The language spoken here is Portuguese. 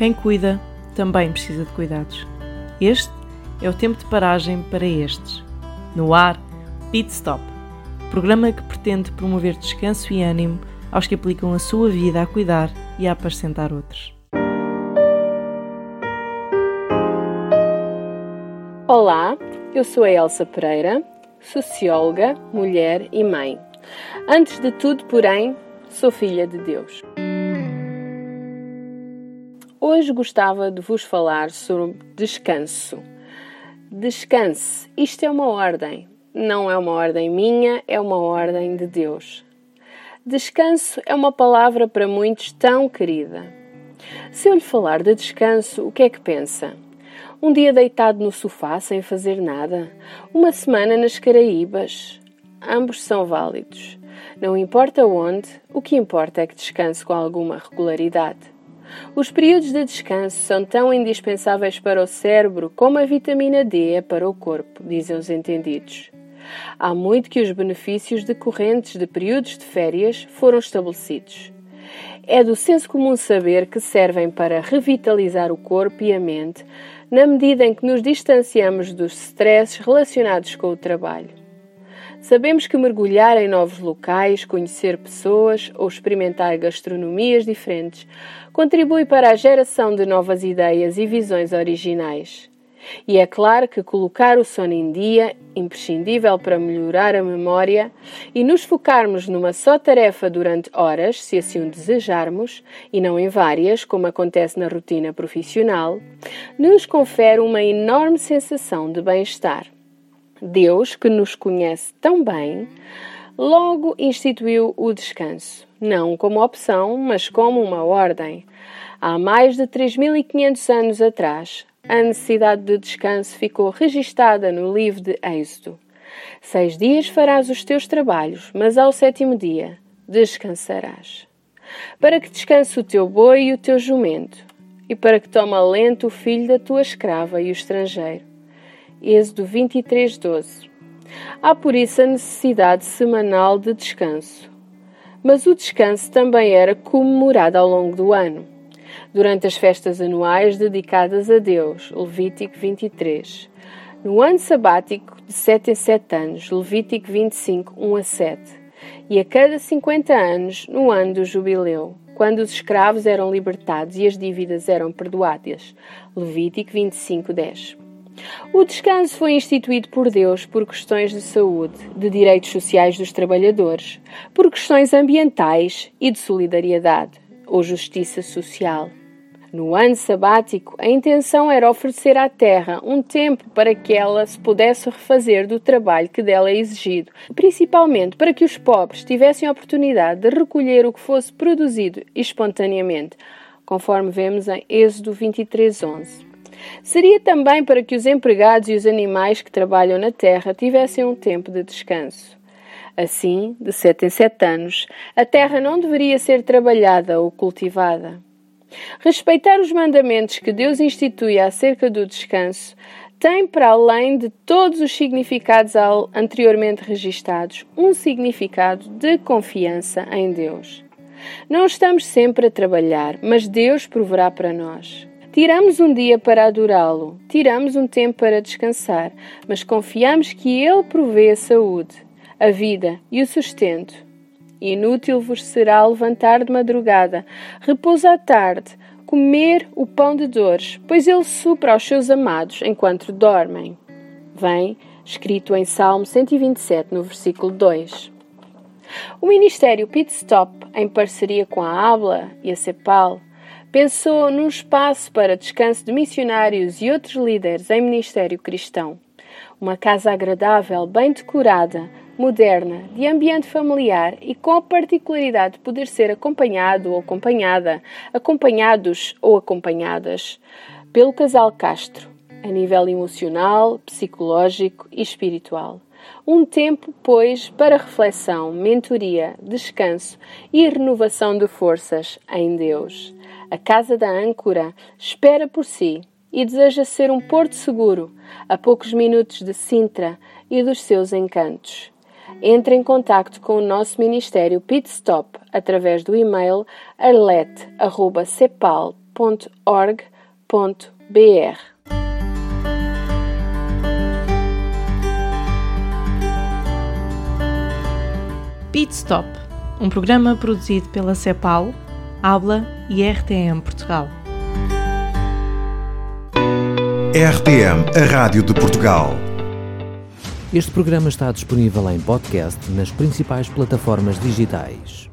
Quem cuida também precisa de cuidados. Este é o tempo de paragem para estes. No ar, Pit Stop, programa que pretende promover descanso e ânimo aos que aplicam a sua vida a cuidar e a apacentar outros. Olá, eu sou a Elsa Pereira, socióloga, mulher e mãe. Antes de tudo, porém, sou filha de Deus. Hoje gostava de vos falar sobre descanso. Descanse, isto é uma ordem. Não é uma ordem minha, é uma ordem de Deus. Descanso é uma palavra para muitos tão querida. Se eu lhe falar de descanso, o que é que pensa? Um dia deitado no sofá sem fazer nada? Uma semana nas Caraíbas? Ambos são válidos. Não importa onde, o que importa é que descanse com alguma regularidade. Os períodos de descanso são tão indispensáveis para o cérebro como a vitamina D é para o corpo, dizem os entendidos. Há muito que os benefícios decorrentes de períodos de férias foram estabelecidos. É do senso comum saber que servem para revitalizar o corpo e a mente, na medida em que nos distanciamos dos stresses relacionados com o trabalho. Sabemos que mergulhar em novos locais, conhecer pessoas ou experimentar gastronomias diferentes contribui para a geração de novas ideias e visões originais. E é claro que colocar o sono em dia, imprescindível para melhorar a memória, e nos focarmos numa só tarefa durante horas, se assim o desejarmos, e não em várias, como acontece na rotina profissional, nos confere uma enorme sensação de bem-estar. Deus, que nos conhece tão bem, logo instituiu o descanso, não como opção, mas como uma ordem. Há mais de 3.500 anos atrás, a necessidade de descanso ficou registada no livro de Êxodo. Seis dias farás os teus trabalhos, mas ao sétimo dia descansarás. Para que descanse o teu boi e o teu jumento, e para que tome alento o filho da tua escrava e o estrangeiro Êxodo 23, 12. Há por isso a necessidade semanal de descanso. Mas o descanso também era comemorado ao longo do ano, durante as festas anuais dedicadas a Deus, Levítico 23. No ano sabático, de 7 em 7 anos, Levítico 25, 1 a 7. E a cada 50 anos, no ano do jubileu, quando os escravos eram libertados e as dívidas eram perdoadas, Levítico 25, 10. O descanso foi instituído por Deus por questões de saúde, de direitos sociais dos trabalhadores, por questões ambientais e de solidariedade ou justiça social. No ano sabático, a intenção era oferecer à terra um tempo para que ela se pudesse refazer do trabalho que dela é exigido, principalmente para que os pobres tivessem a oportunidade de recolher o que fosse produzido espontaneamente, conforme vemos em Êxodo 23:11. Seria também para que os empregados e os animais que trabalham na terra tivessem um tempo de descanso. Assim, de sete em sete anos, a terra não deveria ser trabalhada ou cultivada. Respeitar os mandamentos que Deus institui acerca do descanso tem, para além de todos os significados anteriormente registados, um significado de confiança em Deus. Não estamos sempre a trabalhar, mas Deus proverá para nós. Tiramos um dia para adorá-lo, tiramos um tempo para descansar, mas confiamos que Ele provê a saúde, a vida e o sustento. Inútil vos será levantar de madrugada, repouso à tarde, comer o pão de dores, pois Ele supra aos seus amados enquanto dormem. Vem, escrito em Salmo 127, no versículo 2. O Ministério Pit Stop, em parceria com a Habla e a CEPAL, pensou num espaço para descanso de missionários e outros líderes em ministério cristão. Uma casa agradável, bem decorada, moderna, de ambiente familiar e com a particularidade de poder ser acompanhado ou acompanhada, acompanhados ou acompanhadas pelo casal Castro, a nível emocional, psicológico e espiritual. Um tempo, pois, para reflexão, mentoria, descanso e renovação de forças em Deus. A Casa da Âncora espera por si e deseja ser um porto seguro a poucos minutos de Sintra e dos seus encantos. Entre em contato com o nosso Ministério Pitstop através do e-mail arlete.cepal.com Pit Stop, um programa produzido pela CEPAL, Habla e RTM Portugal. RTM, a Rádio de Portugal. Este programa está disponível em podcast nas principais plataformas digitais.